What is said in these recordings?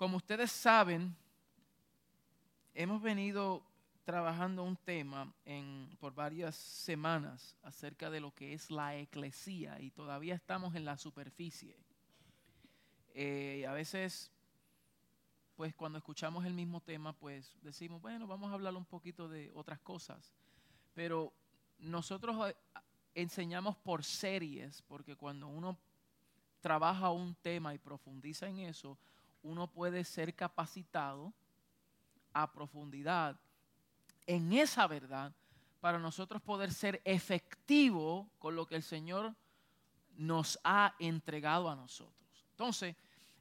Como ustedes saben, hemos venido trabajando un tema en, por varias semanas acerca de lo que es la eclesía y todavía estamos en la superficie. Eh, a veces, pues cuando escuchamos el mismo tema, pues decimos, bueno, vamos a hablar un poquito de otras cosas. Pero nosotros eh, enseñamos por series, porque cuando uno trabaja un tema y profundiza en eso, uno puede ser capacitado a profundidad en esa verdad para nosotros poder ser efectivo con lo que el Señor nos ha entregado a nosotros. Entonces,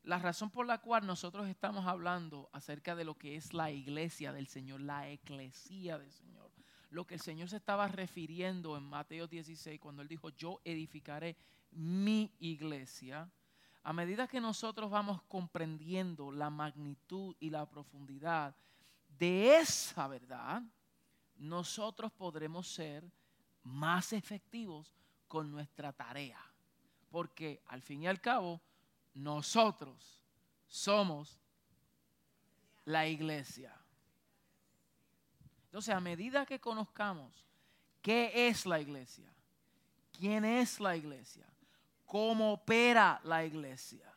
la razón por la cual nosotros estamos hablando acerca de lo que es la iglesia del Señor, la eclesía del Señor, lo que el Señor se estaba refiriendo en Mateo 16 cuando él dijo, yo edificaré mi iglesia, a medida que nosotros vamos comprendiendo la magnitud y la profundidad de esa verdad, nosotros podremos ser más efectivos con nuestra tarea. Porque al fin y al cabo, nosotros somos la iglesia. Entonces, a medida que conozcamos qué es la iglesia, quién es la iglesia, cómo opera la iglesia,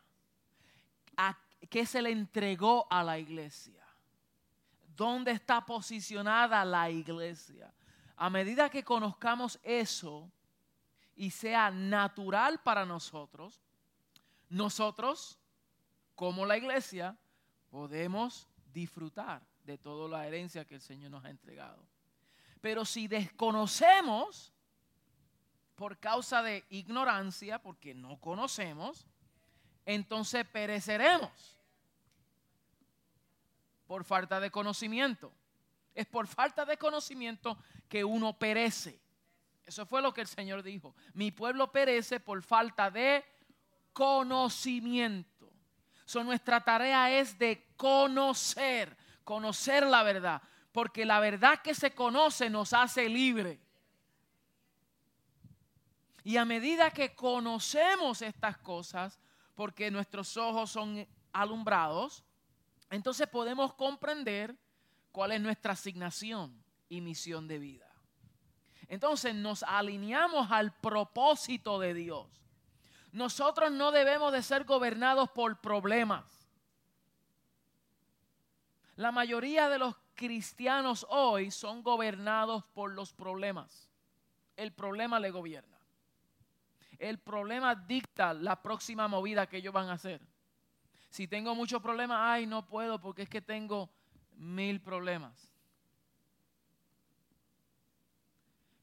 a qué se le entregó a la iglesia, dónde está posicionada la iglesia. A medida que conozcamos eso y sea natural para nosotros, nosotros, como la iglesia, podemos disfrutar de toda la herencia que el Señor nos ha entregado. Pero si desconocemos por causa de ignorancia, porque no conocemos, entonces pereceremos por falta de conocimiento. Es por falta de conocimiento que uno perece. Eso fue lo que el Señor dijo. Mi pueblo perece por falta de conocimiento. So, nuestra tarea es de conocer, conocer la verdad, porque la verdad que se conoce nos hace libre. Y a medida que conocemos estas cosas, porque nuestros ojos son alumbrados, entonces podemos comprender cuál es nuestra asignación y misión de vida. Entonces nos alineamos al propósito de Dios. Nosotros no debemos de ser gobernados por problemas. La mayoría de los cristianos hoy son gobernados por los problemas. El problema le gobierna el problema dicta la próxima movida que ellos van a hacer. Si tengo muchos problemas, ay, no puedo porque es que tengo mil problemas.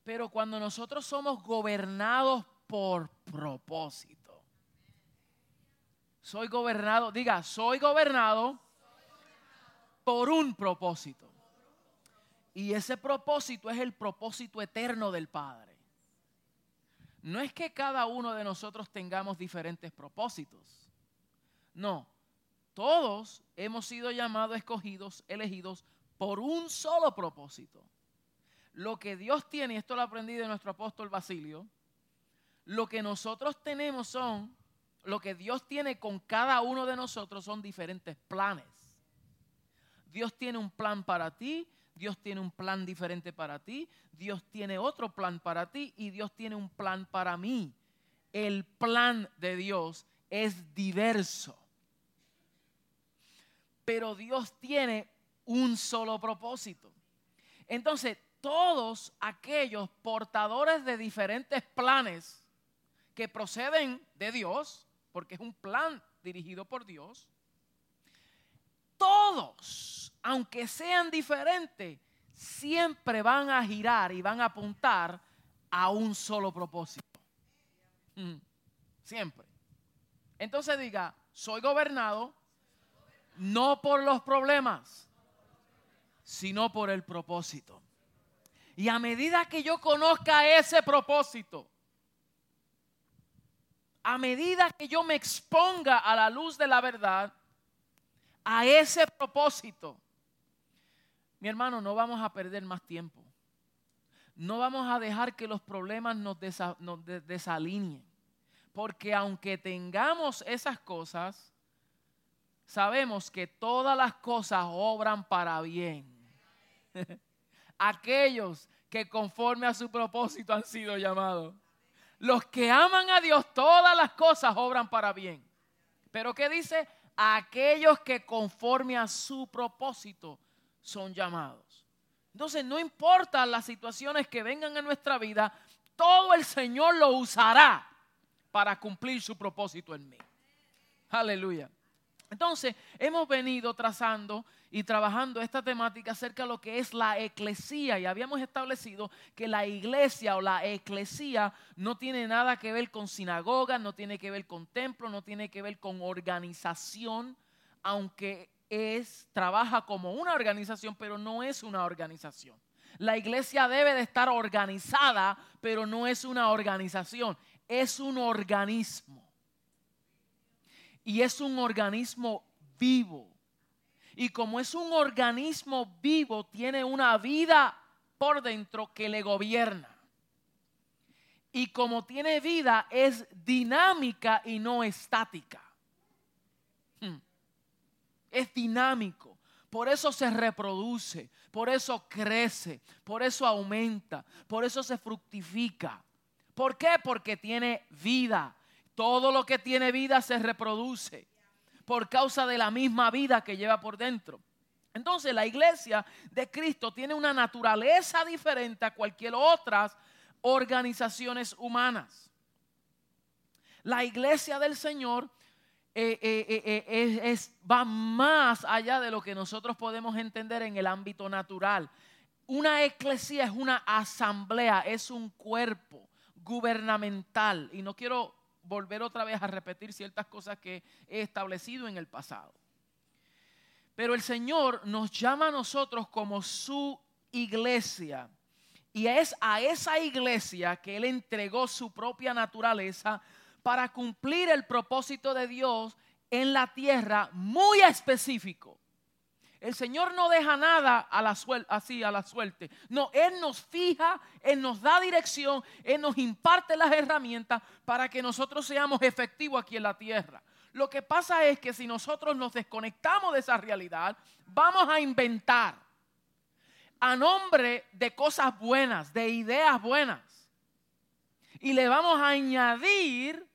Pero cuando nosotros somos gobernados por propósito, soy gobernado, diga, soy gobernado por un propósito. Y ese propósito es el propósito eterno del Padre no es que cada uno de nosotros tengamos diferentes propósitos. No, todos hemos sido llamados, escogidos, elegidos por un solo propósito. Lo que Dios tiene, y esto lo aprendí de nuestro apóstol Basilio, lo que nosotros tenemos son, lo que Dios tiene con cada uno de nosotros son diferentes planes. Dios tiene un plan para ti, Dios tiene un plan diferente para ti, Dios tiene otro plan para ti y Dios tiene un plan para mí. El plan de Dios es diverso. Pero Dios tiene un solo propósito. Entonces, todos aquellos portadores de diferentes planes que proceden de Dios, porque es un plan dirigido por Dios, todos, aunque sean diferentes, siempre van a girar y van a apuntar a un solo propósito. Mm, siempre. Entonces diga, soy gobernado no por los problemas, sino por el propósito. Y a medida que yo conozca ese propósito, a medida que yo me exponga a la luz de la verdad, a ese propósito, mi hermano, no vamos a perder más tiempo. No vamos a dejar que los problemas nos, desalineen. Porque aunque tengamos esas cosas, sabemos que todas las cosas obran para bien. Aquellos que conforme a su propósito han sido llamados. Los que aman a Dios, todas las cosas obran para bien. Pero ¿qué dice? Aquellos que conforme a su propósito son llamados. Entonces, no importa las situaciones que vengan en nuestra vida, todo el Señor lo usará para cumplir su propósito en mí. Aleluya. Entonces, hemos venido trazando y trabajando esta temática acerca de lo que es la eclesía y habíamos establecido que la iglesia o la eclesía no tiene nada que ver con sinagoga, no tiene que ver con templo, no tiene que ver con organización, aunque es trabaja como una organización, pero no es una organización. La iglesia debe de estar organizada, pero no es una organización, es un organismo y es un organismo vivo. Y como es un organismo vivo, tiene una vida por dentro que le gobierna. Y como tiene vida, es dinámica y no estática. Hmm. Es dinámico. Por eso se reproduce, por eso crece, por eso aumenta, por eso se fructifica. ¿Por qué? Porque tiene vida. Todo lo que tiene vida se reproduce por causa de la misma vida que lleva por dentro. Entonces la iglesia de Cristo tiene una naturaleza diferente a cualquier otras organizaciones humanas. La iglesia del Señor eh, eh, eh, va más allá de lo que nosotros podemos entender en el ámbito natural. Una eclesia es una asamblea, es un cuerpo gubernamental. Y no quiero volver otra vez a repetir ciertas cosas que he establecido en el pasado. Pero el Señor nos llama a nosotros como su iglesia. Y es a esa iglesia que Él entregó su propia naturaleza para cumplir el propósito de Dios en la tierra muy específico. El Señor no deja nada a la así a la suerte. No, Él nos fija, Él nos da dirección, Él nos imparte las herramientas para que nosotros seamos efectivos aquí en la tierra. Lo que pasa es que si nosotros nos desconectamos de esa realidad, vamos a inventar a nombre de cosas buenas, de ideas buenas. Y le vamos a añadir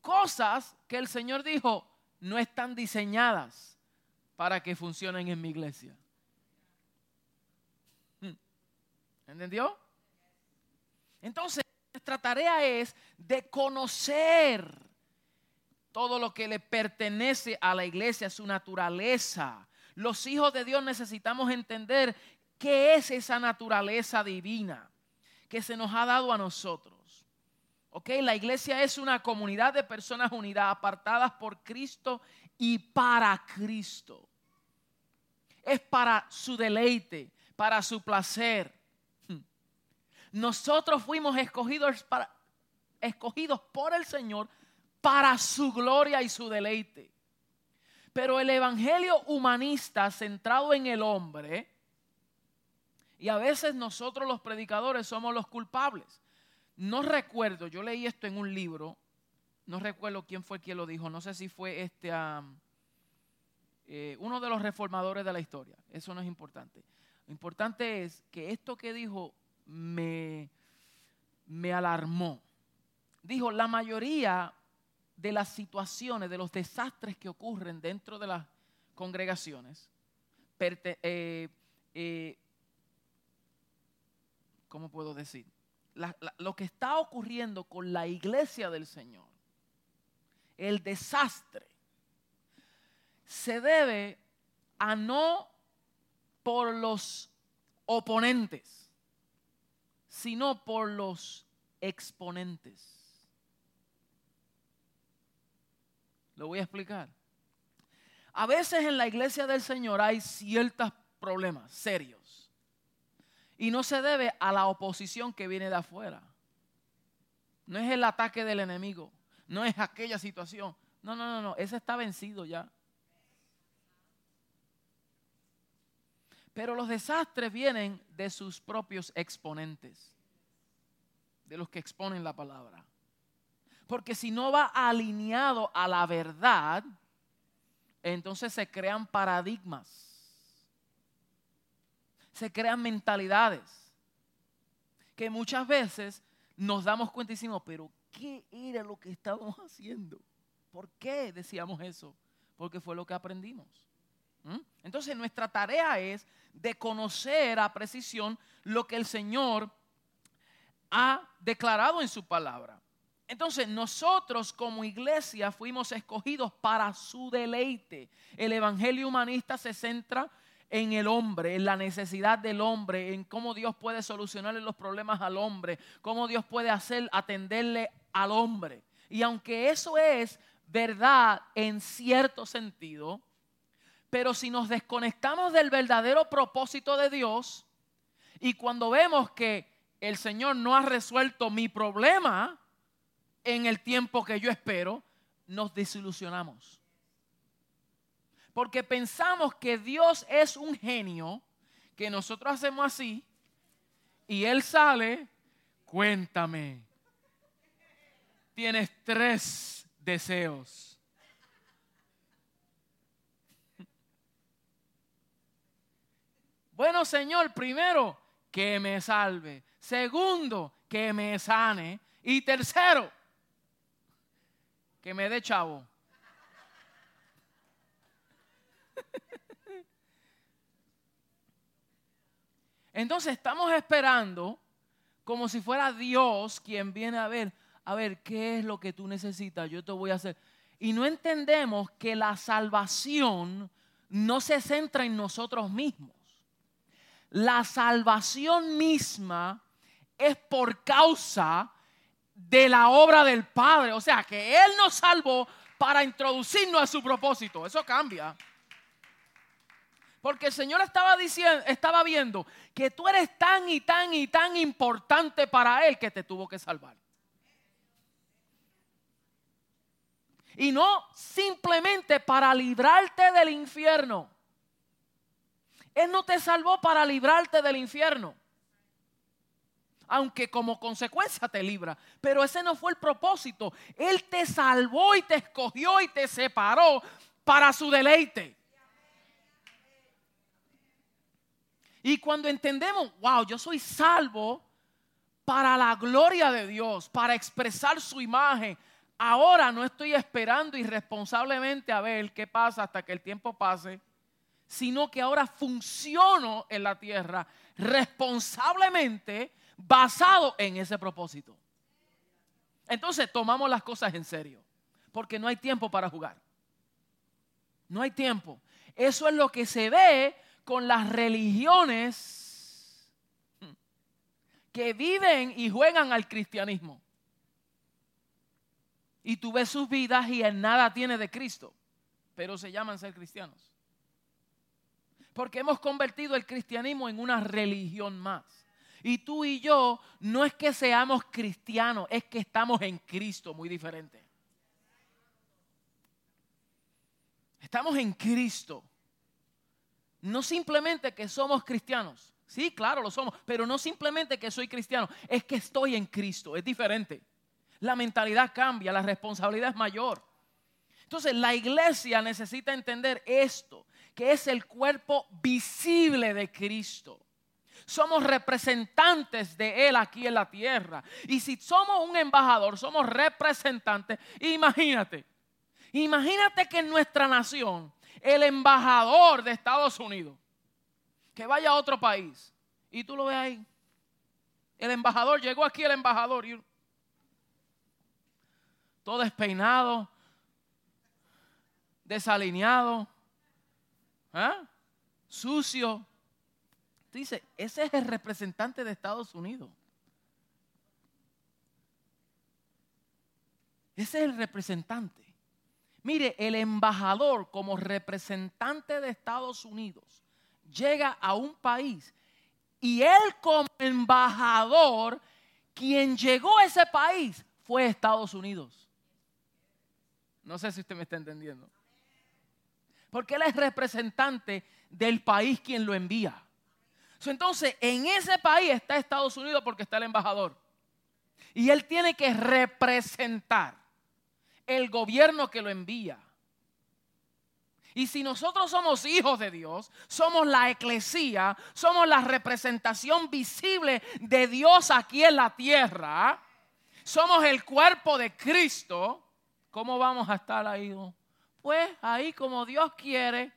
cosas que el Señor dijo no están diseñadas para que funcionen en mi iglesia. Hmm. ¿Entendió? Entonces, nuestra tarea es de conocer todo lo que le pertenece a la iglesia, su naturaleza. Los hijos de Dios necesitamos entender qué es esa naturaleza divina que se nos ha dado a nosotros. ¿Ok? La iglesia es una comunidad de personas unidas, apartadas por Cristo y para Cristo es para su deleite, para su placer. Nosotros fuimos escogidos, para, escogidos por el Señor para su gloria y su deleite. Pero el evangelio humanista centrado en el hombre, y a veces nosotros los predicadores somos los culpables. No recuerdo, yo leí esto en un libro, no recuerdo quién fue quien lo dijo, no sé si fue este... Eh, uno de los reformadores de la historia. Eso no es importante. Lo importante es que esto que dijo me, me alarmó. Dijo, la mayoría de las situaciones, de los desastres que ocurren dentro de las congregaciones, eh, eh, ¿cómo puedo decir? Lo que está ocurriendo con la iglesia del Señor, el desastre, se debe a no por los oponentes, sino por los exponentes. Lo voy a explicar. A veces en la iglesia del Señor hay ciertos problemas serios. Y no se debe a la oposición que viene de afuera. No es el ataque del enemigo. No es aquella situación. No, no, no, no. Ese está vencido ya. Pero los desastres vienen de sus propios exponentes, de los que exponen la palabra. Porque si no va alineado a la verdad, entonces se crean paradigmas, se crean mentalidades, que muchas veces nos damos cuenta y decimos, pero ¿qué era lo que estábamos haciendo? ¿Por qué decíamos eso? Porque fue lo que aprendimos. Entonces nuestra tarea es de conocer a precisión lo que el Señor ha declarado en su palabra. Entonces nosotros como iglesia fuimos escogidos para su deleite. El Evangelio humanista se centra en el hombre, en la necesidad del hombre, en cómo Dios puede solucionarle los problemas al hombre, cómo Dios puede hacer atenderle al hombre. Y aunque eso es verdad en cierto sentido, pero si nos desconectamos del verdadero propósito de Dios y cuando vemos que el Señor no ha resuelto mi problema en el tiempo que yo espero, nos desilusionamos. Porque pensamos que Dios es un genio, que nosotros hacemos así, y Él sale, cuéntame, tienes tres deseos. Bueno, Señor, primero, que me salve. Segundo, que me sane. Y tercero, que me dé chavo. Entonces estamos esperando como si fuera Dios quien viene a ver, a ver, ¿qué es lo que tú necesitas? Yo te voy a hacer. Y no entendemos que la salvación no se centra en nosotros mismos. La salvación misma es por causa de la obra del Padre. O sea, que Él nos salvó para introducirnos a su propósito. Eso cambia. Porque el Señor estaba diciendo, estaba viendo que tú eres tan y tan y tan importante para Él que te tuvo que salvar. Y no simplemente para librarte del infierno. Él no te salvó para librarte del infierno. Aunque como consecuencia te libra. Pero ese no fue el propósito. Él te salvó y te escogió y te separó para su deleite. Y cuando entendemos, wow, yo soy salvo para la gloria de Dios, para expresar su imagen. Ahora no estoy esperando irresponsablemente a ver qué pasa hasta que el tiempo pase, sino que ahora funciono en la tierra responsablemente basado en ese propósito. Entonces tomamos las cosas en serio, porque no hay tiempo para jugar. No hay tiempo. Eso es lo que se ve con las religiones que viven y juegan al cristianismo. Y tú ves sus vidas y en nada tiene de Cristo, pero se llaman ser cristianos. Porque hemos convertido el cristianismo en una religión más. Y tú y yo no es que seamos cristianos, es que estamos en Cristo, muy diferente. Estamos en Cristo. No simplemente que somos cristianos. Sí, claro, lo somos. Pero no simplemente que soy cristiano. Es que estoy en Cristo. Es diferente. La mentalidad cambia. La responsabilidad es mayor. Entonces la iglesia necesita entender esto. Que es el cuerpo visible de Cristo. Somos representantes de Él aquí en la tierra. Y si somos un embajador, somos representantes. Imagínate. Imagínate que en nuestra nación el embajador de Estados Unidos que vaya a otro país y tú lo ves ahí. El embajador, llegó aquí el embajador y todo despeinado, desalineado, ¿eh? sucio. Dice, ese es el representante de Estados Unidos. Ese es el representante. Mire, el embajador como representante de Estados Unidos llega a un país y él como embajador, quien llegó a ese país fue Estados Unidos. No sé si usted me está entendiendo. Porque él es representante del país quien lo envía. Entonces, en ese país está Estados Unidos porque está el embajador. Y él tiene que representar el gobierno que lo envía. Y si nosotros somos hijos de Dios, somos la eclesía, somos la representación visible de Dios aquí en la tierra, somos el cuerpo de Cristo, ¿cómo vamos a estar ahí? Pues ahí como Dios quiere,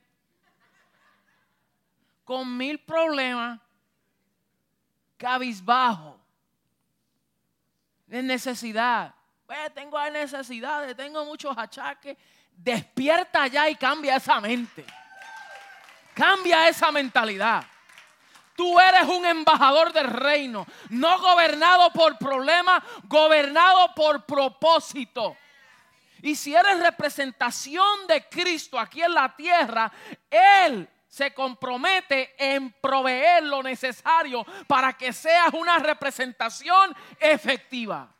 con mil problemas, cabizbajo, de necesidad. Tengo necesidades, tengo muchos achaques. Despierta ya y cambia esa mente. Cambia esa mentalidad. Tú eres un embajador del reino, no gobernado por problemas, gobernado por propósito. Y si eres representación de Cristo aquí en la tierra, Él se compromete en proveer lo necesario para que seas una representación efectiva.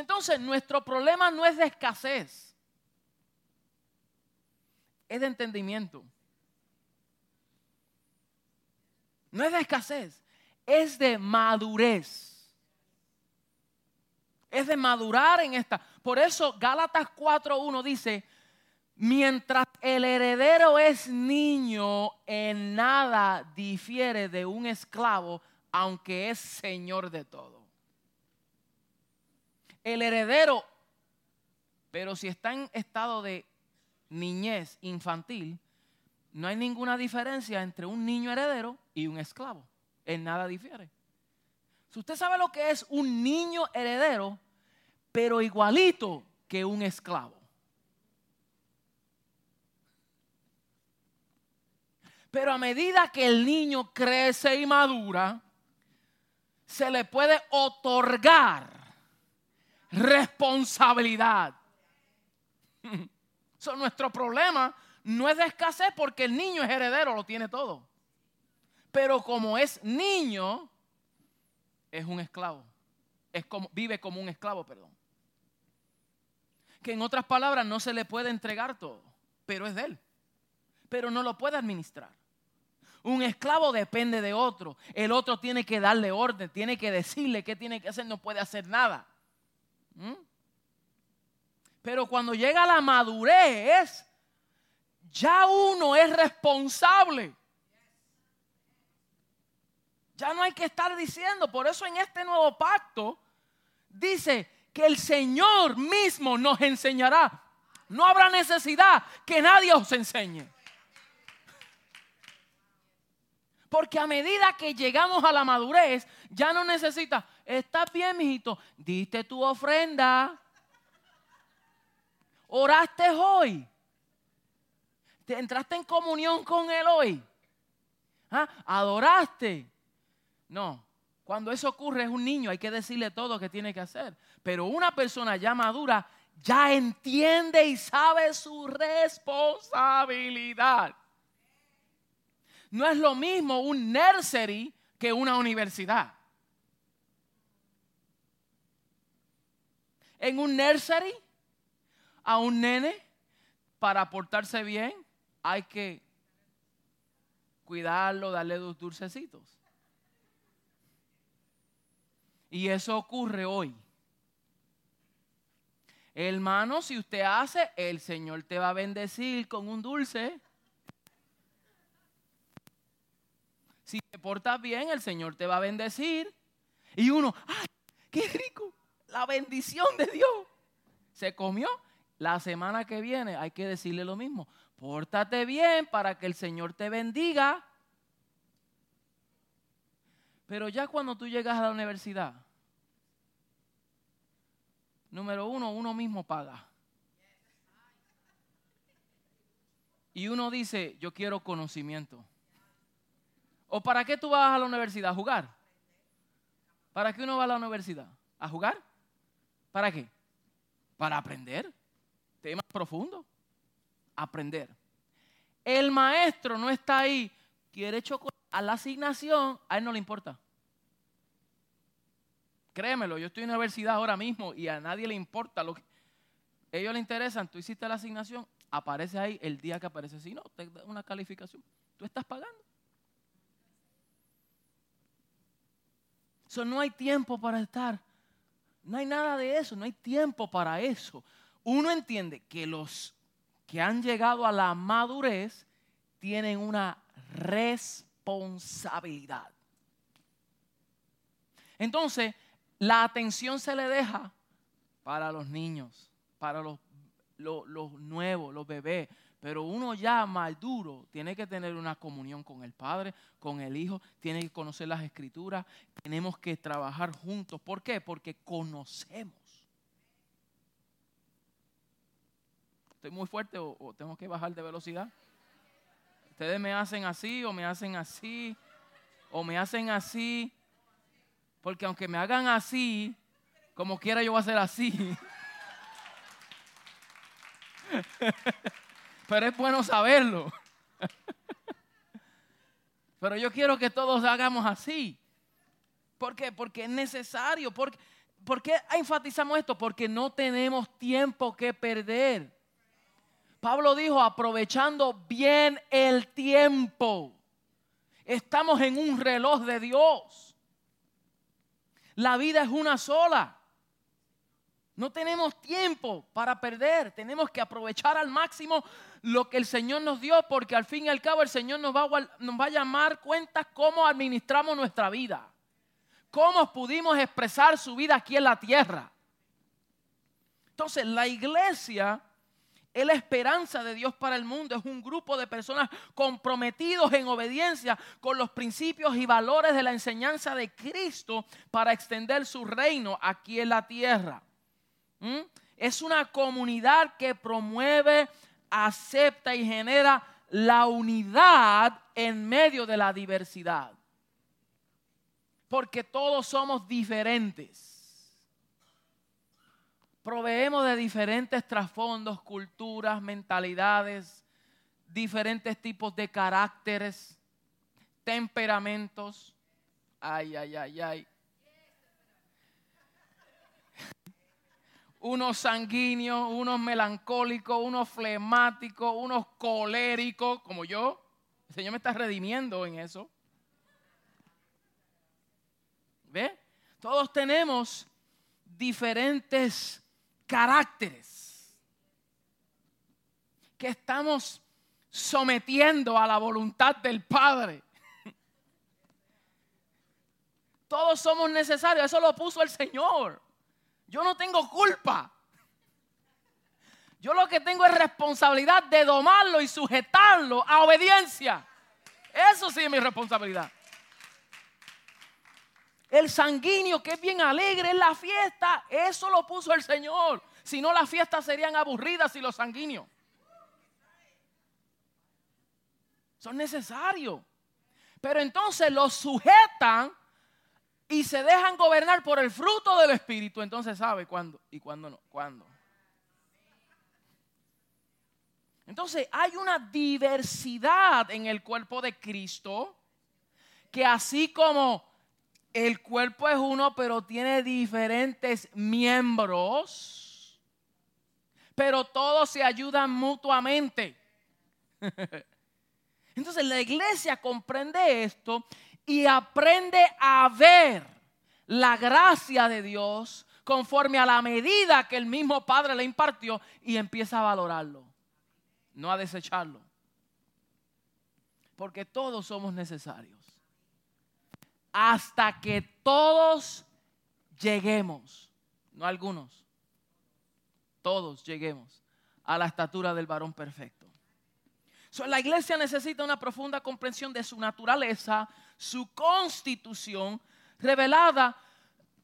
Entonces, nuestro problema no es de escasez, es de entendimiento. No es de escasez, es de madurez. Es de madurar en esta. Por eso Gálatas 4.1 dice, mientras el heredero es niño, en nada difiere de un esclavo, aunque es señor de todo el heredero, pero si está en estado de niñez infantil, no hay ninguna diferencia entre un niño heredero y un esclavo. En nada difiere. Si usted sabe lo que es un niño heredero, pero igualito que un esclavo. Pero a medida que el niño crece y madura, se le puede otorgar responsabilidad. So, nuestro problema no es de escasez porque el niño es heredero, lo tiene todo. Pero como es niño, es un esclavo. Es como, vive como un esclavo, perdón. Que en otras palabras no se le puede entregar todo, pero es de él. Pero no lo puede administrar. Un esclavo depende de otro. El otro tiene que darle orden, tiene que decirle qué tiene que hacer, no puede hacer nada. ¿Mm? Pero cuando llega la madurez, ya uno es responsable. Ya no hay que estar diciendo, por eso en este nuevo pacto dice que el Señor mismo nos enseñará. No habrá necesidad que nadie os enseñe. Porque a medida que llegamos a la madurez, ya no necesita, ¿Estás bien, mijito? ¿Diste tu ofrenda? ¿Oraste hoy? ¿Te entraste en comunión con Él hoy? ¿Ah? ¿Adoraste? No. Cuando eso ocurre es un niño, hay que decirle todo que tiene que hacer. Pero una persona ya madura ya entiende y sabe su responsabilidad. No es lo mismo un nursery que una universidad. En un nursery a un nene para portarse bien, hay que cuidarlo, darle dos dulcecitos. Y eso ocurre hoy. Hermano, si usted hace, el Señor te va a bendecir con un dulce. Si te portas bien, el Señor te va a bendecir. Y uno, ¡ay, qué rico! La bendición de Dios. Se comió. La semana que viene hay que decirle lo mismo. Pórtate bien para que el Señor te bendiga. Pero ya cuando tú llegas a la universidad, número uno, uno mismo paga. Y uno dice, yo quiero conocimiento. ¿O para qué tú vas a la universidad? ¿A jugar? ¿Para qué uno va a la universidad? ¿A jugar? ¿Para qué? Para aprender. Temas profundos. Aprender. El maestro no está ahí, quiere chocolate. A la asignación, a él no le importa. Créemelo, yo estoy en la universidad ahora mismo y a nadie le importa lo que. Ellos le interesan, tú hiciste la asignación, aparece ahí el día que aparece. Si no, te da una calificación. Tú estás pagando. Eso no hay tiempo para estar No hay nada de eso, no hay tiempo para eso. Uno entiende que los que han llegado a la madurez tienen una responsabilidad. Entonces, la atención se le deja para los niños, para los, los, nuevos, los bebés. Pero uno ya maduro tiene que tener una comunión con el Padre, con el Hijo, tiene que conocer las escrituras, tenemos que trabajar juntos. ¿Por qué? Porque conocemos. ¿Estoy muy fuerte o, o tengo que bajar de velocidad? Ustedes me hacen así o me hacen así o me hacen así. Porque aunque me hagan así, como quiera yo voy a hacer así. Pero es bueno saberlo. Pero yo quiero que todos hagamos así. ¿Por qué? Porque es necesario. ¿Por, ¿Por qué enfatizamos esto? Porque no tenemos tiempo que perder. Pablo dijo, aprovechando bien el tiempo. Estamos en un reloj de Dios. La vida es una sola. No tenemos tiempo para perder. Tenemos que aprovechar al máximo lo que el Señor nos dio porque al fin y al cabo el Señor nos va, a, nos va a llamar cuentas cómo administramos nuestra vida. Cómo pudimos expresar su vida aquí en la tierra. Entonces la iglesia es la esperanza de Dios para el mundo. Es un grupo de personas comprometidos en obediencia con los principios y valores de la enseñanza de Cristo para extender su reino aquí en la tierra. ¿Mm? Es una comunidad que promueve, acepta y genera la unidad en medio de la diversidad. Porque todos somos diferentes proveemos de diferentes trasfondos, culturas, mentalidades, diferentes tipos de caracteres, temperamentos. Ay, ay, ay, ay. Unos sanguíneos, unos melancólicos, unos flemáticos, unos coléricos, como yo. El Señor me está redimiendo en eso. ¿Ve? Todos tenemos diferentes caracteres que estamos sometiendo a la voluntad del Padre. Todos somos necesarios, eso lo puso el Señor. Yo no tengo culpa. Yo lo que tengo es responsabilidad de domarlo y sujetarlo a obediencia. Eso sí es mi responsabilidad. El sanguíneo que es bien alegre en la fiesta, eso lo puso el Señor. Si no, las fiestas serían aburridas y los sanguíneos. Son necesarios. Pero entonces los sujetan y se dejan gobernar por el fruto del Espíritu. Entonces sabe cuándo y cuándo no. ¿Cuándo? Entonces hay una diversidad en el cuerpo de Cristo que así como el cuerpo es uno, pero tiene diferentes miembros, pero todos se ayudan mutuamente. Entonces la iglesia comprende esto y aprende a ver la gracia de Dios conforme a la medida que el mismo Padre le impartió y empieza a valorarlo, no a desecharlo. Porque todos somos necesarios hasta que todos lleguemos, no algunos, todos lleguemos a la estatura del varón perfecto. la iglesia necesita una profunda comprensión de su naturaleza, su constitución, revelada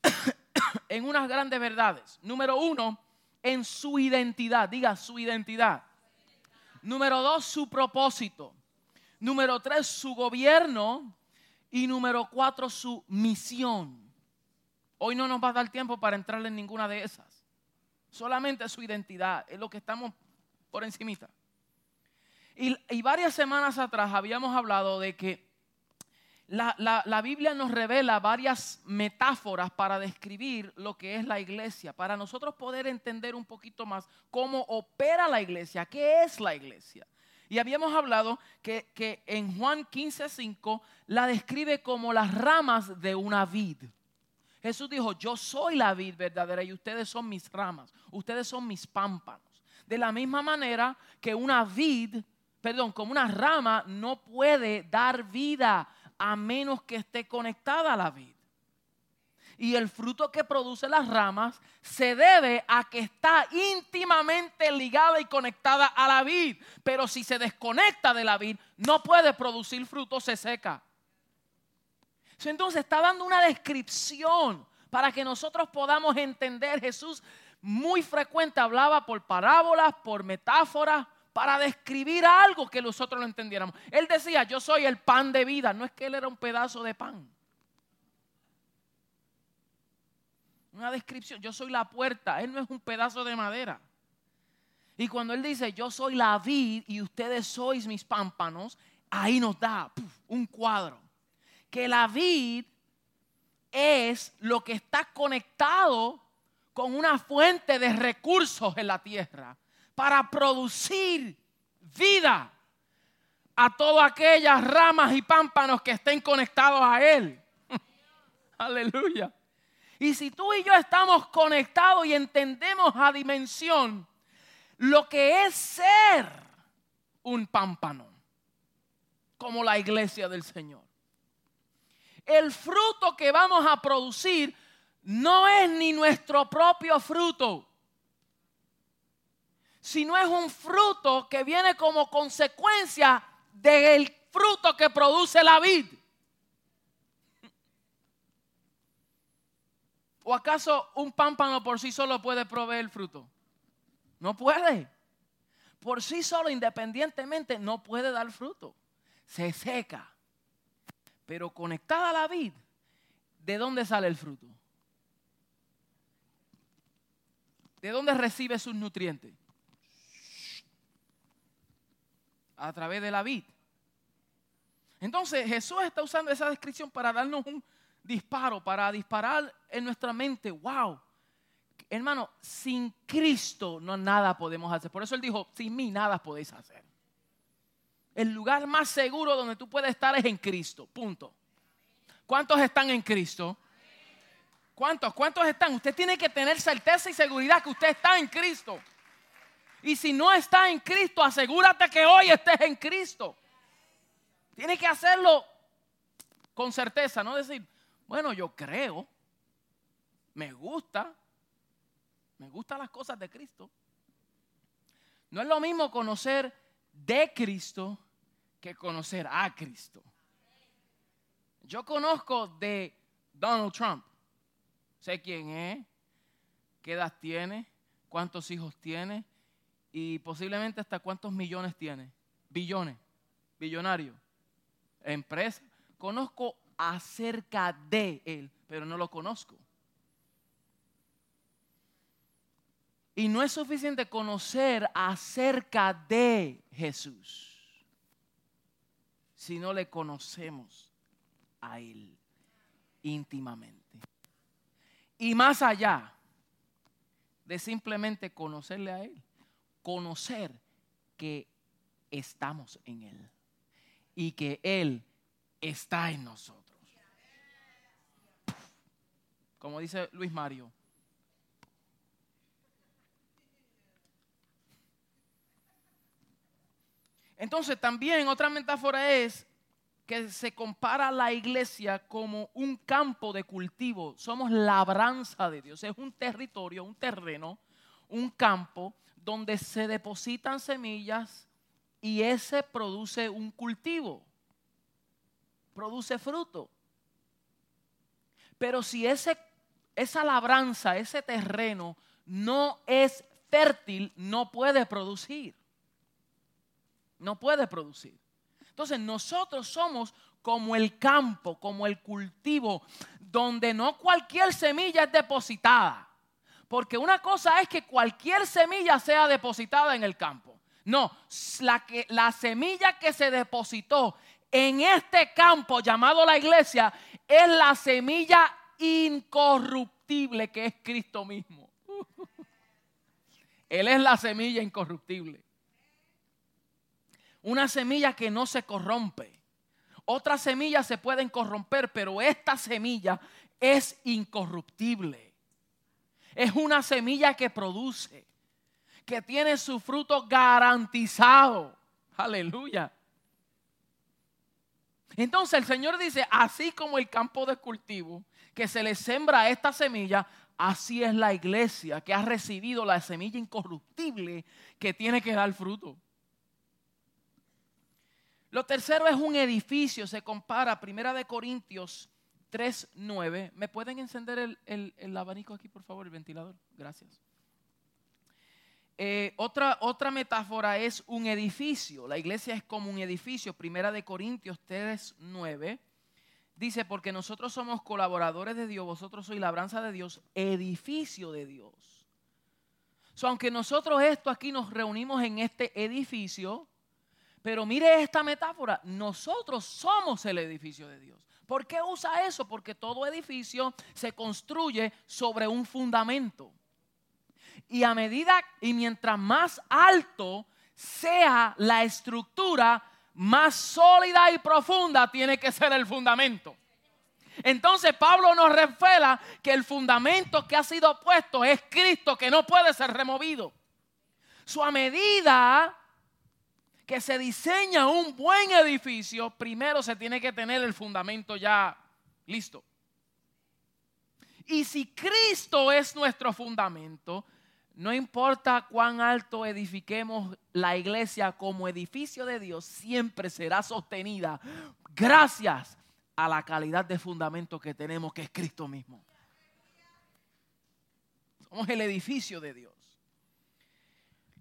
en unas grandes verdades. Número uno, en su identidad, diga su identidad. Número dos, su propósito. Número tres, su gobierno. Y número cuatro, su misión. Hoy no nos va a dar tiempo para entrar en ninguna de esas. Solamente su identidad, es lo que estamos por encimita. Y, y varias semanas atrás habíamos hablado de que la, la, Biblia nos revela varias metáforas para describir lo que es la iglesia, para nosotros poder entender un poquito más cómo opera la iglesia, qué es la iglesia. Y habíamos hablado que, en Juan 15:5 la describe como las ramas de una vid. Jesús dijo, yo soy la vid verdadera y ustedes son mis ramas, ustedes son mis pámpanos. De la misma manera que una vid, perdón, como una rama no puede dar vida a menos que esté conectada a la vid. Y el fruto que produce las ramas se debe a que está íntimamente ligada y conectada a la vid. Pero si se desconecta de la vid, no puede producir fruto, se seca. Entonces está dando una descripción para que nosotros podamos entender. Jesús muy frecuente hablaba por parábolas, por metáforas, para describir algo que nosotros lo entendiéramos. Él decía, yo soy el pan de vida. No es que él era un pedazo de pan. Una descripción, yo soy la puerta. Él no es un pedazo de madera. Y cuando él dice, yo soy la vid y ustedes sois mis pámpanos, ahí nos da un cuadro que la vid es lo que está conectado con una fuente de recursos en la tierra para producir vida a todas aquellas ramas y pámpanos que estén conectados a Él. Aleluya. Y si tú y yo estamos conectados y entendemos a dimensión lo que es ser un pámpano, como la iglesia del Señor el fruto que vamos a producir no es ni nuestro propio fruto, sino es un fruto que viene como consecuencia del fruto que produce la vid. ¿O acaso un pámpano por sí solo puede proveer el fruto? No puede. Por sí solo, independientemente, no puede dar fruto. Se seca. Pero conectada a la vid, ¿de dónde sale el fruto? ¿De dónde recibe sus nutrientes? A través de la vid. Entonces Jesús está usando esa descripción para darnos un disparo, para disparar en nuestra mente, wow, hermano, sin Cristo no nada podemos hacer. Por eso él dijo, sin mí nada podéis hacer. El lugar más seguro donde tú puedes estar es en Cristo. Punto. ¿Cuántos están en Cristo? ¿Cuántos? ¿Cuántos están? Usted tiene que tener certeza y seguridad que usted está en Cristo. Y si no está en Cristo, asegúrate que hoy estés en Cristo. Tiene que hacerlo con certeza, no decir, bueno, yo creo, me gusta, me gustan las cosas de Cristo. No es lo mismo conocer de Cristo que conocer a Cristo. Yo conozco de Donald Trump. Sé quién es, qué edad tiene, cuántos hijos tiene y posiblemente hasta cuántos millones tiene. Billones, billonario, empresa. Conozco acerca de él, pero no lo conozco. Y no es suficiente conocer acerca de Jesús si no le conocemos a Él íntimamente. Y más allá de simplemente conocerle a Él, conocer que estamos en Él y que Él está en nosotros. Como dice Luis Mario, Entonces también otra metáfora es que se compara la iglesia como un campo de cultivo. Somos labranza de Dios. Es un territorio, un terreno, un campo donde se depositan semillas y ese produce un cultivo. Produce fruto. Pero si ese, esa labranza, ese terreno no es fértil, no puede producir no puede producir. Entonces nosotros somos como el campo, como el cultivo, donde no cualquier semilla es depositada. Porque una cosa es que cualquier semilla sea depositada en el campo. No, la, semilla que se depositó en este campo llamado la iglesia es la semilla incorruptible que es Cristo mismo. Él es la semilla incorruptible. Una semilla que no se corrompe. Otras semillas se pueden corromper, pero esta semilla es incorruptible. Es una semilla que produce, que tiene su fruto garantizado. Aleluya. Entonces el Señor dice, así como el campo de cultivo, que se le sembra esta semilla, así es la iglesia que ha recibido la semilla incorruptible que tiene que dar fruto. Lo tercero es un edificio, se compara, Primera de Corintios 3.9. ¿Me pueden encender el, el abanico aquí, por favor, el ventilador? Gracias. Eh, otra, otra metáfora es un edificio. La iglesia es como un edificio. Primera de Corintios 3, 9. Dice, porque nosotros somos colaboradores de Dios, vosotros sois labranza de Dios, edificio de Dios. aunque nosotros esto aquí nos reunimos en este edificio, pero mire esta metáfora, nosotros somos el edificio de Dios. ¿Por qué usa eso? Porque todo edificio se construye sobre un fundamento. Y a medida y mientras más alto sea la estructura, más sólida y profunda tiene que ser el fundamento. Entonces Pablo nos revela que el fundamento que ha sido puesto es Cristo, que no puede ser removido. Su a medida que se diseña un buen edificio, primero se tiene que tener el fundamento ya listo. Y si Cristo es nuestro fundamento, no importa cuán alto edifiquemos la iglesia como edificio de Dios, siempre será sostenida gracias a la calidad de fundamento que tenemos, que es Cristo mismo. Somos el edificio de Dios.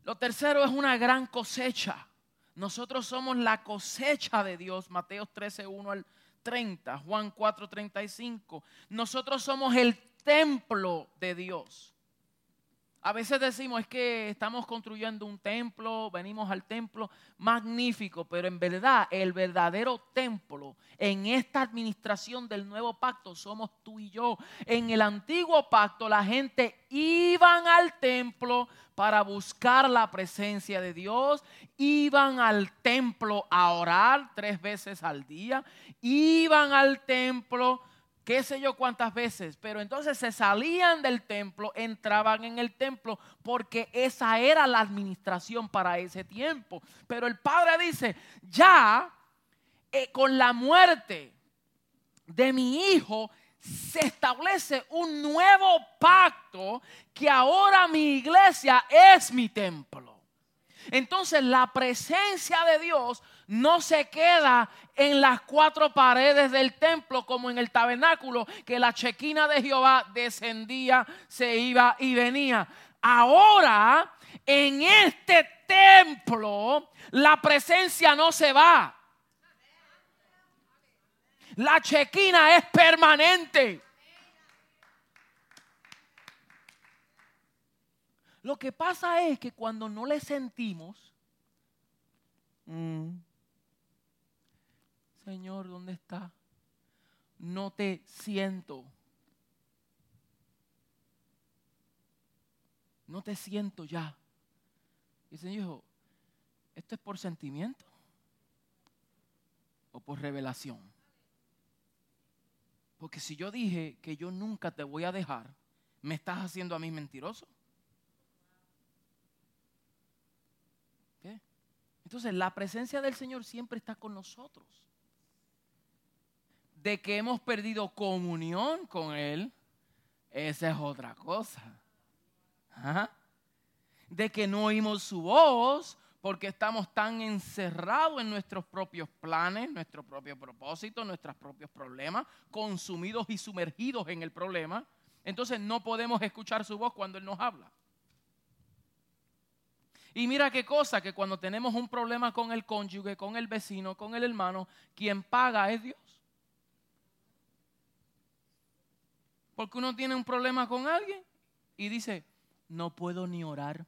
Lo tercero es una gran cosecha. Nosotros somos la cosecha de Dios. Mateo 13, 1 al 30, Juan 4, 35. Nosotros somos el templo de Dios. A veces decimos es que estamos construyendo un templo, venimos al templo, magnífico, pero en verdad el verdadero templo en esta administración del nuevo pacto somos tú y yo. En el antiguo pacto la gente iban al templo para buscar la presencia de Dios, iban al templo a orar tres veces al día, iban al templo qué sé yo cuántas veces, pero entonces se salían del templo, entraban en el templo, porque esa era la administración para ese tiempo. Pero el Padre dice, ya eh, con la muerte de mi hijo, se establece un nuevo pacto que ahora mi iglesia es mi templo. Entonces la presencia de Dios no se queda en las cuatro paredes del templo como en el tabernáculo, que la chequina de Jehová descendía, se iba y venía. Ahora, en este templo, la presencia no se va. La chequina es permanente. Lo que pasa es que cuando no le sentimos, mm, Señor, ¿dónde está? No te siento. No te siento ya. Y el Señor dijo, ¿esto es por sentimiento o por revelación? Porque si yo dije que yo nunca te voy a dejar, me estás haciendo a mí mentiroso. Entonces la presencia del Señor siempre está con nosotros de que hemos perdido comunión con Él, esa es otra cosa. De que no oímos su voz porque estamos tan encerrados en nuestros propios planes, nuestro propio propósito, nuestros propios problemas, consumidos y sumergidos en el problema. Entonces no podemos escuchar su voz cuando Él nos habla. Y mira qué cosa, que cuando tenemos un problema con el cónyuge, con el vecino, con el hermano, quien paga es Dios. Porque uno tiene un problema con alguien y dice, no puedo ni orar.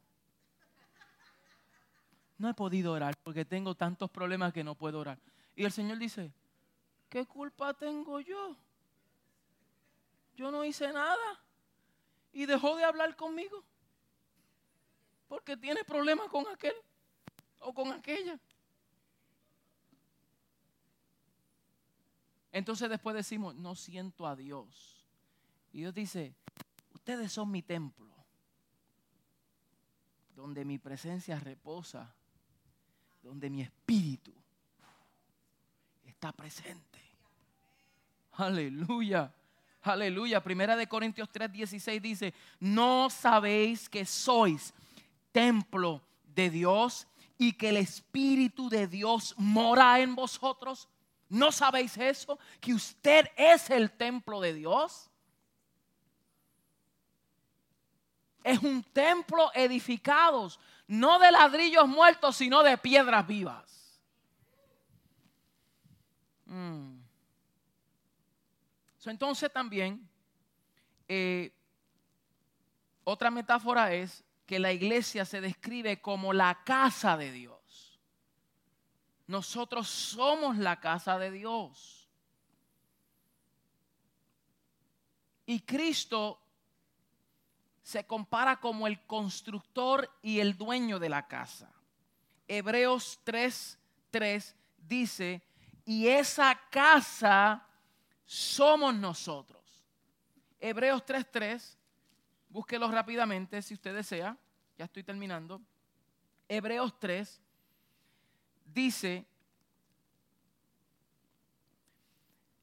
No he podido orar porque tengo tantos problemas que no puedo orar. Y el Señor dice, ¿qué culpa tengo yo? Yo no hice nada. Y dejó de hablar conmigo. Porque tiene problemas con aquel o con aquella. Entonces después decimos, no siento a Dios. Y Dios dice, ustedes son mi templo, donde mi presencia reposa, donde mi espíritu está presente. Aleluya. Aleluya. Primera de Corintios 3, 16 dice, no sabéis que sois templo de Dios y que el Espíritu de Dios mora en vosotros. ¿No sabéis eso? Que usted es el templo de Dios. Es un templo edificado, no de ladrillos muertos, sino de piedras vivas. Mm. entonces también, eh, otra metáfora es que la iglesia se describe como la casa de Dios. Nosotros somos la casa de Dios. Y Cristo se compara como el constructor y el dueño de la casa. Hebreos 3:3 dice, y esa casa somos nosotros. Hebreos 3:3 Búsquelo rápidamente si usted desea. Ya estoy terminando. Hebreos 3 dice,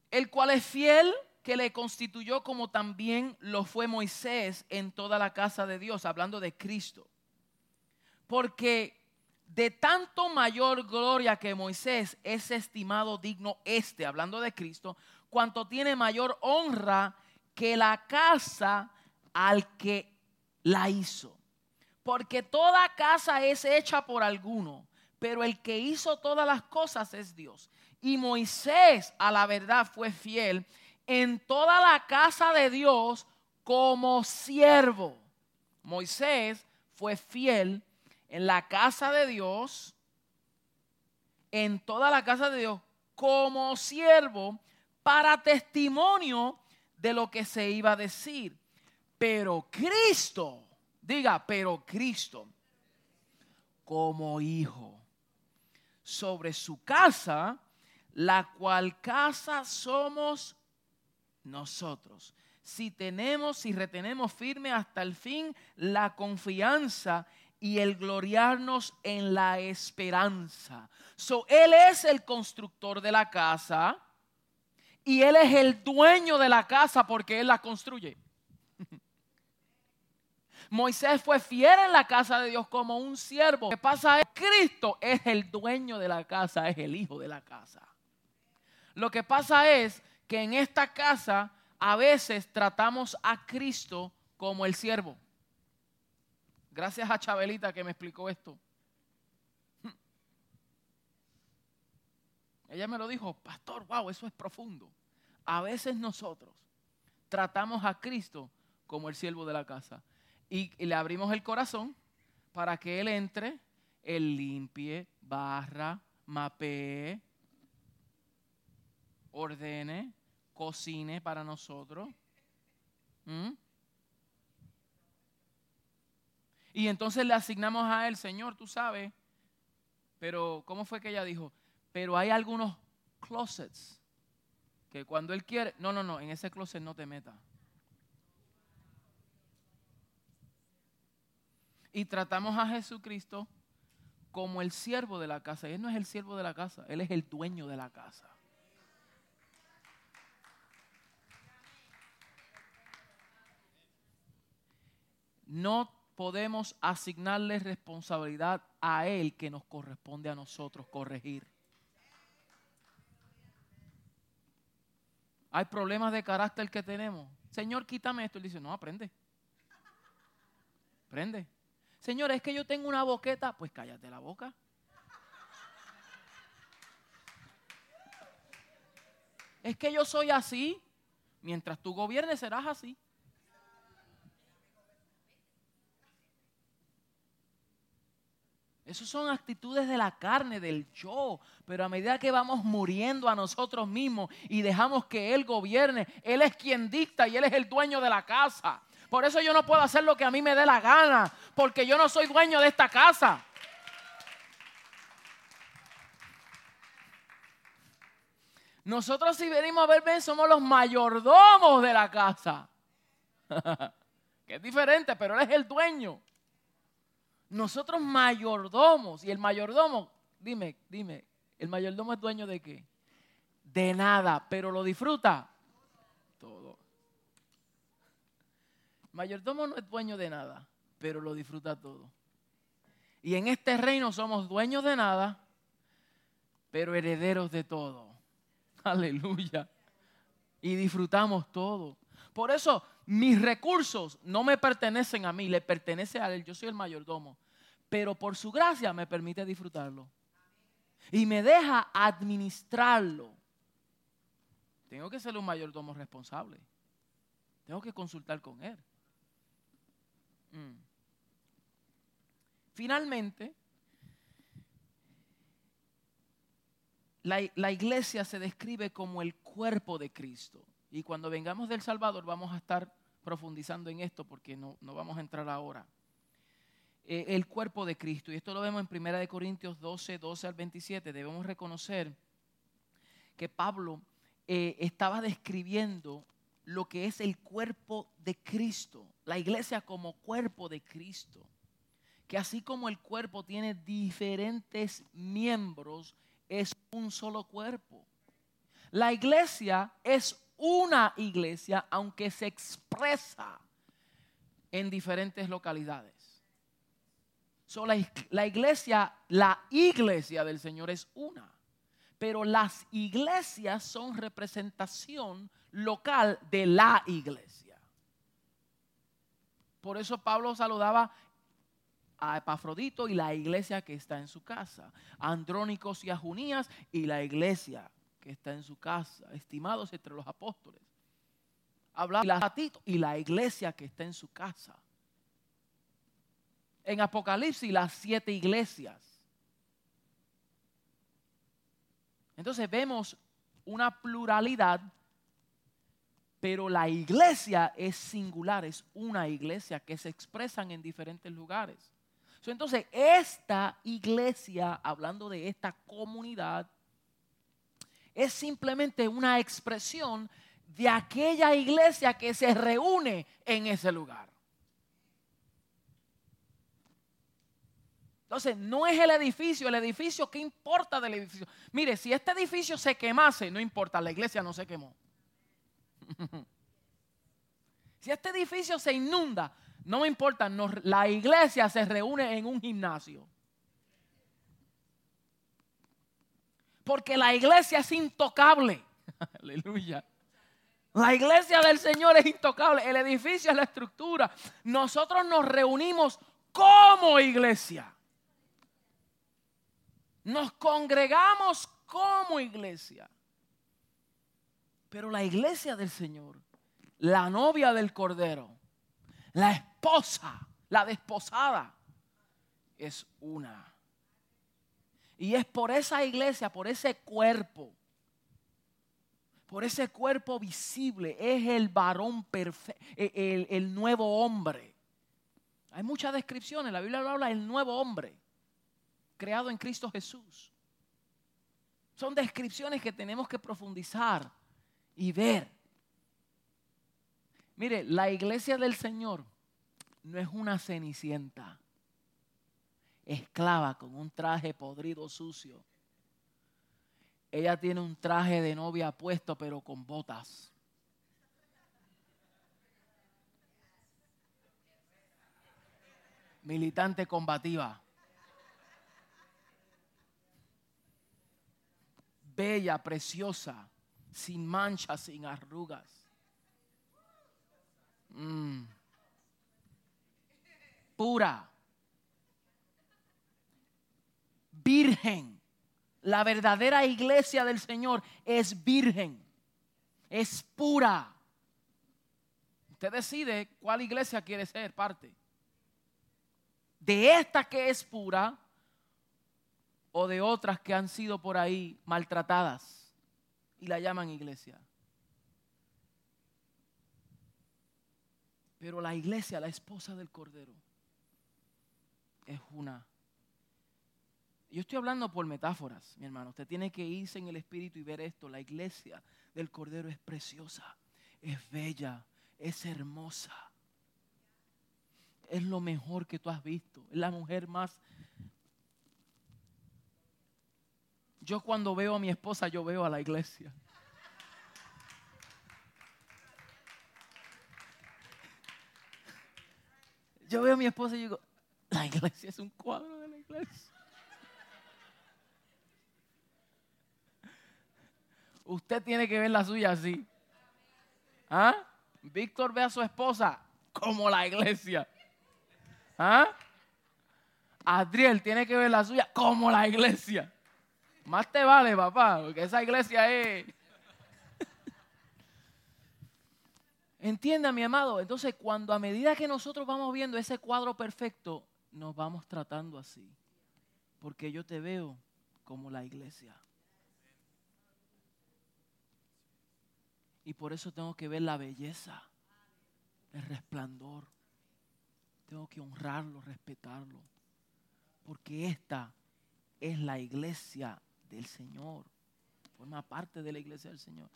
el cual es fiel que le constituyó como también lo fue Moisés en toda la casa de Dios, hablando de Cristo. Porque de tanto mayor gloria que Moisés es estimado digno este, hablando de Cristo, cuanto tiene mayor honra que la casa al que la hizo. Porque toda casa es hecha por alguno, pero el que hizo todas las cosas es Dios. Y Moisés a la verdad fue fiel en toda la casa de Dios como siervo. Moisés fue fiel en la casa de Dios, en toda la casa de Dios, como siervo, para testimonio de lo que se iba a decir. Pero Cristo, diga, pero Cristo, como hijo, sobre su casa, la cual casa somos nosotros. Si tenemos, si retenemos firme hasta el fin la confianza y el gloriarnos en la esperanza. So, él es el constructor de la casa y él es el dueño de la casa porque él la construye. Moisés fue fiel en la casa de Dios como un siervo. Lo que pasa es Cristo es el dueño de la casa, es el hijo de la casa. Lo que pasa es que en esta casa a veces tratamos a Cristo como el siervo. Gracias a Chabelita que me explicó esto. Ella me lo dijo, pastor, wow, eso es profundo. A veces nosotros tratamos a Cristo como el siervo de la casa y, le abrimos el corazón para que Él entre, Él limpie, barra, mapee, ordene, cocine para nosotros. Y entonces le asignamos a Él, Señor, tú sabes, pero ¿cómo fue que ella dijo? Pero hay algunos closets que cuando Él quiere, no, no, no, en ese closet no te metas. Y tratamos a Jesucristo como el siervo de la casa. Él no es el siervo de la casa, Él es el dueño de la casa. No podemos asignarle responsabilidad a Él que nos corresponde a nosotros corregir. Hay problemas de carácter que tenemos. Señor, quítame esto. Él dice, no, aprende. Aprende. Señor, es que yo tengo una boqueta, pues cállate la boca. Es que yo soy así, mientras tú gobiernes serás así. Esas son actitudes de la carne, del yo. Pero a medida que vamos muriendo a nosotros mismos y dejamos que Él gobierne, Él es quien dicta y Él es el dueño de la casa. Por eso yo no puedo hacer lo que a mí me dé la gana, porque yo no soy dueño de esta casa. Nosotros si venimos a ver somos los mayordomos de la casa. que es diferente, pero Él es el dueño. Nosotros mayordomos, y el mayordomo, dime, dime, ¿el mayordomo es dueño de qué? De nada, pero lo disfruta todo. El mayordomo no es dueño de nada, pero lo disfruta todo. Y en este reino somos dueños de nada, pero herederos de todo. Aleluya. Y disfrutamos todo. Por eso mis recursos no me pertenecen a mí, le pertenece a Él. Yo soy el mayordomo. Pero por su gracia me permite disfrutarlo. Y me deja administrarlo. Tengo que ser un mayordomo responsable. Tengo que consultar con Él. Mm. Finalmente, la, iglesia se describe como el cuerpo de Cristo. Y cuando vengamos del Salvador vamos a estar profundizando en esto porque no, vamos a entrar ahora. Eh, el cuerpo de Cristo. Y esto lo vemos en 1 Corintios 12, 12 al 27. Debemos reconocer que Pablo eh, estaba describiendo lo que es el cuerpo de Cristo. La iglesia como cuerpo de Cristo. Que así como el cuerpo tiene diferentes miembros, es un solo cuerpo. La iglesia es una iglesia, aunque se expresa en diferentes localidades. la, iglesia, la iglesia del Señor es una, pero las iglesias son representación local de la iglesia. Por eso Pablo saludaba a Epafrodito y la iglesia que está en su casa, a Andrónicos y a Junías y la iglesia que está en su casa, estimados entre los apóstoles. Hablaba y la iglesia que está en su casa. En Apocalipsis las siete iglesias. Entonces vemos una pluralidad, pero la iglesia es singular, es una iglesia que se expresan en diferentes lugares entonces, esta iglesia, hablando de esta comunidad, es simplemente una expresión de aquella iglesia que se reúne en ese lugar. Entonces, no es el edificio, el edificio, ¿qué importa del edificio? Mire, si este edificio se quemase, no importa, la iglesia no se quemó. Si este edificio se inunda, no me importa, la iglesia se reúne en un gimnasio. Porque la iglesia es intocable. Aleluya. La iglesia del Señor es intocable. El edificio es la estructura. Nosotros nos reunimos como iglesia. Nos congregamos como iglesia. Pero la iglesia del Señor, la novia del Cordero, la esposa, la desposada, es una. Y es por esa iglesia, por ese cuerpo, por ese cuerpo visible, es el varón perfecto, el, el, nuevo hombre. Hay muchas descripciones, la Biblia habla del nuevo hombre, creado en Cristo Jesús. Son descripciones que tenemos que profundizar y ver. Mire, la iglesia del Señor no es una cenicienta, esclava con un traje podrido sucio. Ella tiene un traje de novia puesto pero con botas. Militante combativa. Bella, preciosa, sin manchas, sin arrugas. Mm. Pura. Virgen. La verdadera iglesia del Señor es virgen. Es pura. Usted decide cuál iglesia quiere ser parte. De esta que es pura o de otras que han sido por ahí maltratadas y la llaman iglesia. Pero la iglesia, la esposa del Cordero, es una. Yo estoy hablando por metáforas, mi hermano. Usted tiene que irse en el espíritu y ver esto. La iglesia del Cordero es preciosa, es bella, es hermosa. Es lo mejor que tú has visto. Es la mujer más... Yo cuando veo a mi esposa, yo veo a la iglesia. Yo veo a mi esposa y digo, la iglesia es un cuadro de la iglesia. Usted tiene que ver la suya así. ¿Ah? Víctor ve a su esposa como la iglesia. ¿Ah? Adriel tiene que ver la suya como la iglesia. Más te vale, papá, porque esa iglesia es... Entienda, mi amado. Entonces, cuando a medida que nosotros vamos viendo ese cuadro perfecto, nos vamos tratando así. Porque yo te veo como la iglesia. Y por eso tengo que ver la belleza, el resplandor. Tengo que honrarlo, respetarlo. Porque esta es la iglesia del Señor. Forma parte de la iglesia del Señor.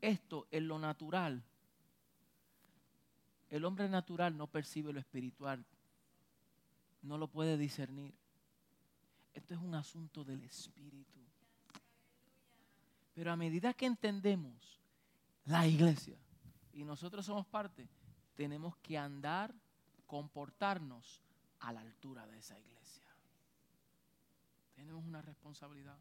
Esto es lo natural el hombre natural no percibe lo espiritual, no lo puede discernir. Esto es un asunto del espíritu. Pero a medida que entendemos la iglesia y nosotros somos parte, tenemos que andar, comportarnos a la altura de esa iglesia. Tenemos una responsabilidad.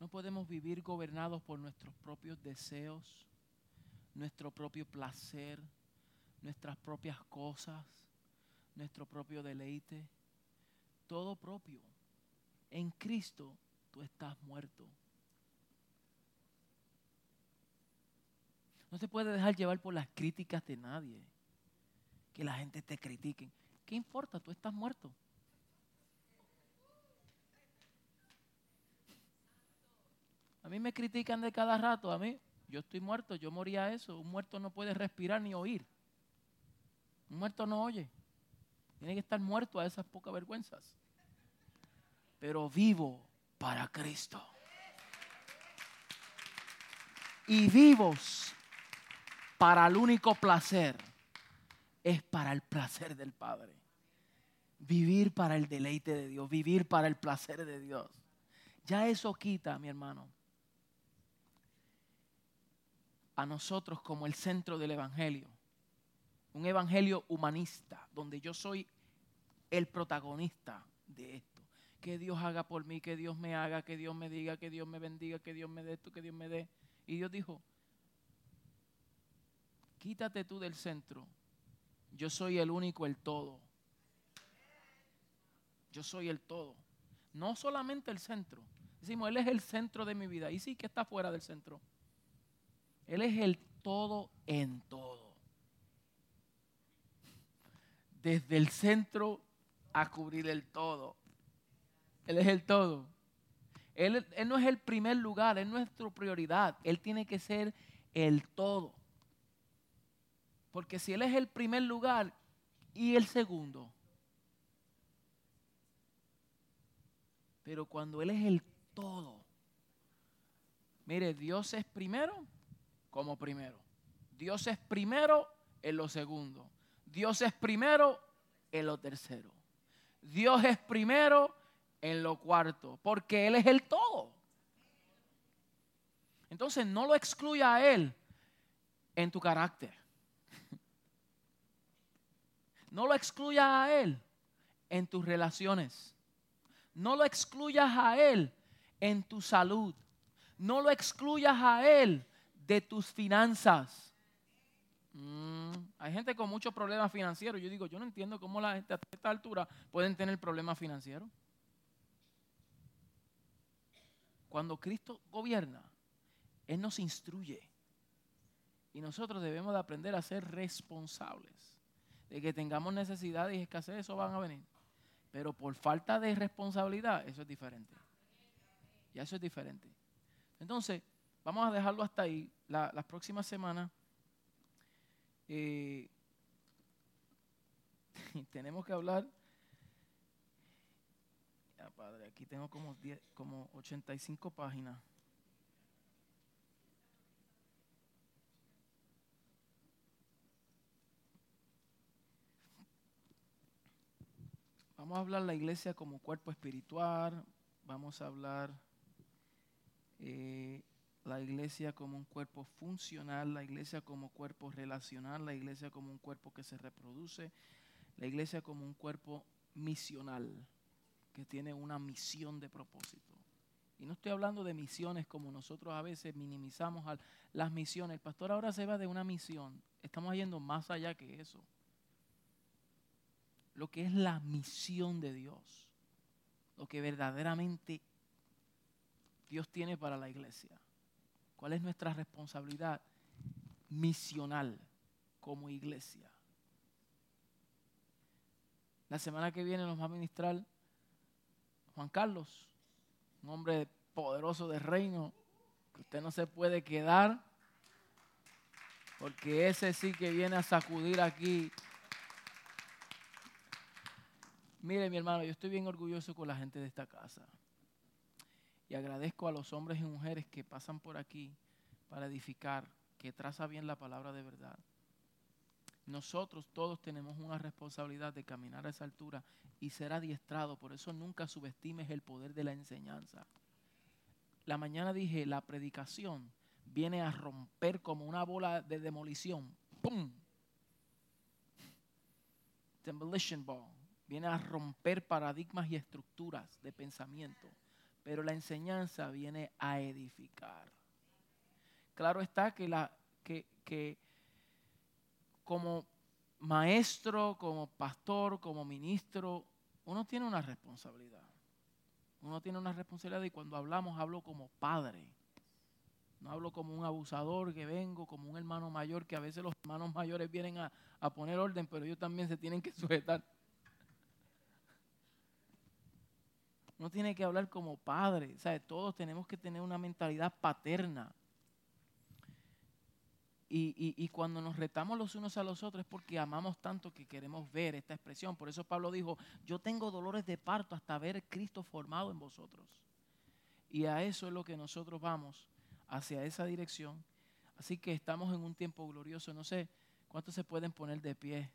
No podemos vivir gobernados por nuestros propios deseos, nuestro propio placer, nuestras propias cosas, nuestro propio deleite, todo propio. En Cristo tú estás muerto. No se puede dejar llevar por las críticas de nadie. Que la gente te critique. ¿Qué importa? Tú estás muerto. A mí me critican de cada rato. A mí yo estoy muerto, yo moría eso. Un muerto no puede respirar ni oír. Un muerto no oye. Tiene que estar muerto a esas pocas vergüenzas. Pero vivo para Cristo. Y vivos para el único placer. Es para el placer del Padre. Vivir para el deleite de Dios. Vivir para el placer de Dios. Ya eso quita, mi hermano a nosotros como el centro del Evangelio. Un Evangelio humanista, donde yo soy el protagonista de esto. Que Dios haga por mí, que Dios me haga, que Dios me diga, que Dios me bendiga, que Dios me dé esto, que Dios me dé. Y Dios dijo, quítate tú del centro. Yo soy el único, el todo. Yo soy el todo. No solamente el centro. Decimos, Él es el centro de mi vida. Y sí que está fuera del centro. Él es el todo en todo. Desde el centro a cubrir el todo. Él es el todo. Él, no es el primer lugar, es nuestra prioridad. Él tiene que ser el todo. Porque si Él es el primer lugar y el segundo. Pero cuando Él es el todo. Mire, Dios es primero como primero. Dios es primero en lo segundo. Dios es primero en lo tercero. Dios es primero en lo cuarto, porque Él es el todo. Entonces no lo excluya a Él en tu carácter. No lo excluyas a Él en tus relaciones. No lo excluyas a Él en tu salud. No lo excluyas a Él de tus finanzas. Mm, hay gente con muchos problemas financieros. Yo digo, yo no entiendo cómo la gente a esta altura pueden tener problemas financieros. Cuando Cristo gobierna, Él nos instruye. Y nosotros debemos de aprender a ser responsables. De que tengamos necesidades y escasez, eso van a venir. Pero por falta de responsabilidad, eso es diferente. Ya eso es diferente. Entonces, Vamos a dejarlo hasta ahí. La, las próximas semanas eh, tenemos que hablar. Ya, padre, aquí tengo como, 10, como 85 páginas. Vamos a hablar la iglesia como cuerpo espiritual, vamos a hablar eh, la iglesia como un cuerpo funcional, la iglesia como cuerpo relacional, la iglesia como un cuerpo que se reproduce, la iglesia como un cuerpo misional, que tiene una misión de propósito. Y no estoy hablando de misiones como nosotros a veces minimizamos las misiones. El pastor ahora se va de una misión. Estamos yendo más allá que eso. Lo que es la misión de Dios. Lo que verdaderamente Dios tiene para la iglesia. ¿Cuál es nuestra responsabilidad misional como iglesia? La semana que viene nos va a ministrar Juan Carlos, un hombre poderoso de reino, que usted no se puede quedar, porque ese sí que viene a sacudir aquí. Mire mi hermano, yo estoy bien orgulloso con la gente de esta casa y agradezco a los hombres y mujeres que pasan por aquí para edificar, que traza bien la palabra de verdad. Nosotros todos tenemos una responsabilidad de caminar a esa altura y ser adiestrado. Por eso nunca subestimes el poder de la enseñanza. La mañana dije, la predicación viene a romper como una bola de demolición. ¡Pum! Demolition ball. Viene a romper paradigmas y estructuras de pensamiento pero la enseñanza viene a edificar. Claro está que, la, que, que como maestro, como pastor, como ministro, uno tiene una responsabilidad. Uno tiene una responsabilidad y cuando hablamos hablo como padre. No hablo como un abusador que vengo, como un hermano mayor, que a veces los hermanos mayores vienen a, a poner orden, pero ellos también se tienen que sujetar. Uno tiene que hablar como padre. Todos tenemos que tener una mentalidad paterna. Y, y, cuando nos retamos los unos a los otros es porque amamos tanto que queremos ver esta expresión. Por eso Pablo dijo, yo tengo dolores de parto hasta ver Cristo formado en vosotros. Y a eso es lo que nosotros vamos, hacia esa dirección. Así que estamos en un tiempo glorioso. No sé cuántos se pueden poner de pie.